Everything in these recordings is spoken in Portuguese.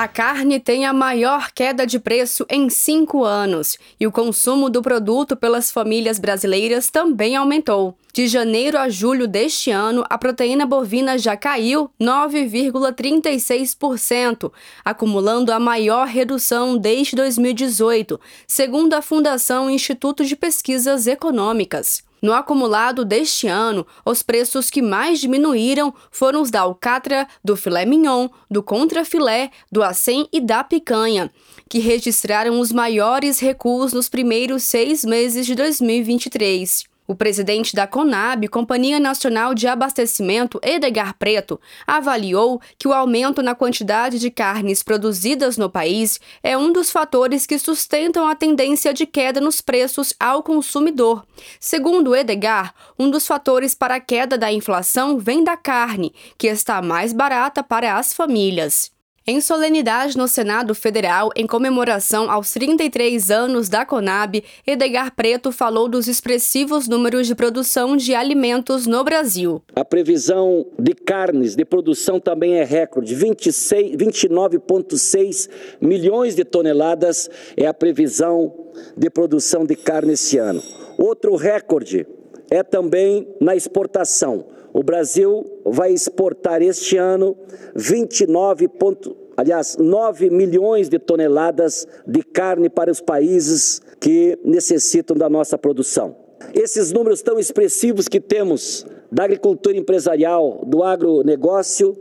A carne tem a maior queda de preço em cinco anos e o consumo do produto pelas famílias brasileiras também aumentou. De janeiro a julho deste ano, a proteína bovina já caiu 9,36%, acumulando a maior redução desde 2018, segundo a Fundação Instituto de Pesquisas Econômicas. No acumulado deste ano, os preços que mais diminuíram foram os da alcatra, do filé mignon, do contrafilé, do acém e da picanha, que registraram os maiores recuos nos primeiros seis meses de 2023. O presidente da Conab, Companhia Nacional de Abastecimento, Edgar Preto, avaliou que o aumento na quantidade de carnes produzidas no país é um dos fatores que sustentam a tendência de queda nos preços ao consumidor. Segundo Edgar, um dos fatores para a queda da inflação vem da carne, que está mais barata para as famílias. Em solenidade no Senado Federal, em comemoração aos 33 anos da Conab, Edgar Preto falou dos expressivos números de produção de alimentos no Brasil. A previsão de carnes de produção também é recorde: 29,6 milhões de toneladas é a previsão de produção de carne esse ano. Outro recorde é também na exportação. O Brasil vai exportar este ano 29, ponto, aliás, 9 milhões de toneladas de carne para os países que necessitam da nossa produção. Esses números tão expressivos que temos da agricultura empresarial, do agronegócio,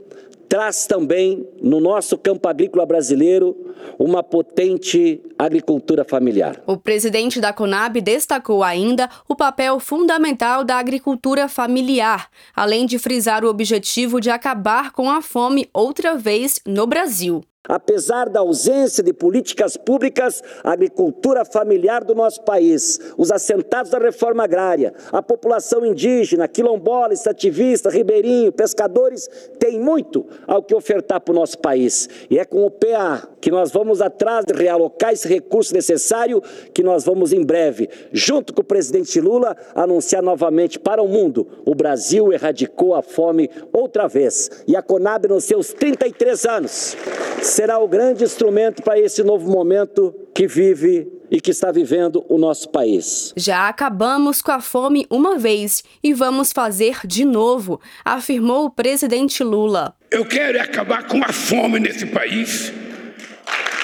traz também no nosso campo agrícola brasileiro uma potente agricultura familiar. O presidente da Conab destacou ainda o papel fundamental da agricultura familiar, além de frisar o objetivo de acabar com a fome outra vez no Brasil. Apesar da ausência de políticas públicas, a agricultura familiar do nosso país, os assentados da reforma agrária, a população indígena, quilombola, estativista, ribeirinho, pescadores, tem muito ao que ofertar para o nosso país. E é com o PA que nós vamos atrás de realocar esse recurso necessário, que nós vamos em breve, junto com o presidente Lula, anunciar novamente para o mundo: o Brasil erradicou a fome outra vez. E a Conab, nos seus 33 anos, será o grande instrumento para esse novo momento que vive e que está vivendo o nosso país. Já acabamos com a fome uma vez e vamos fazer de novo, afirmou o presidente Lula. Eu quero acabar com a fome nesse país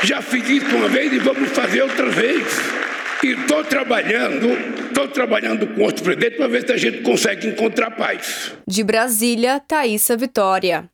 já fiz isso uma vez e vamos fazer outra vez. E estou trabalhando, estou trabalhando com outros presidentes para ver se a gente consegue encontrar paz. De Brasília, Thaisa Vitória.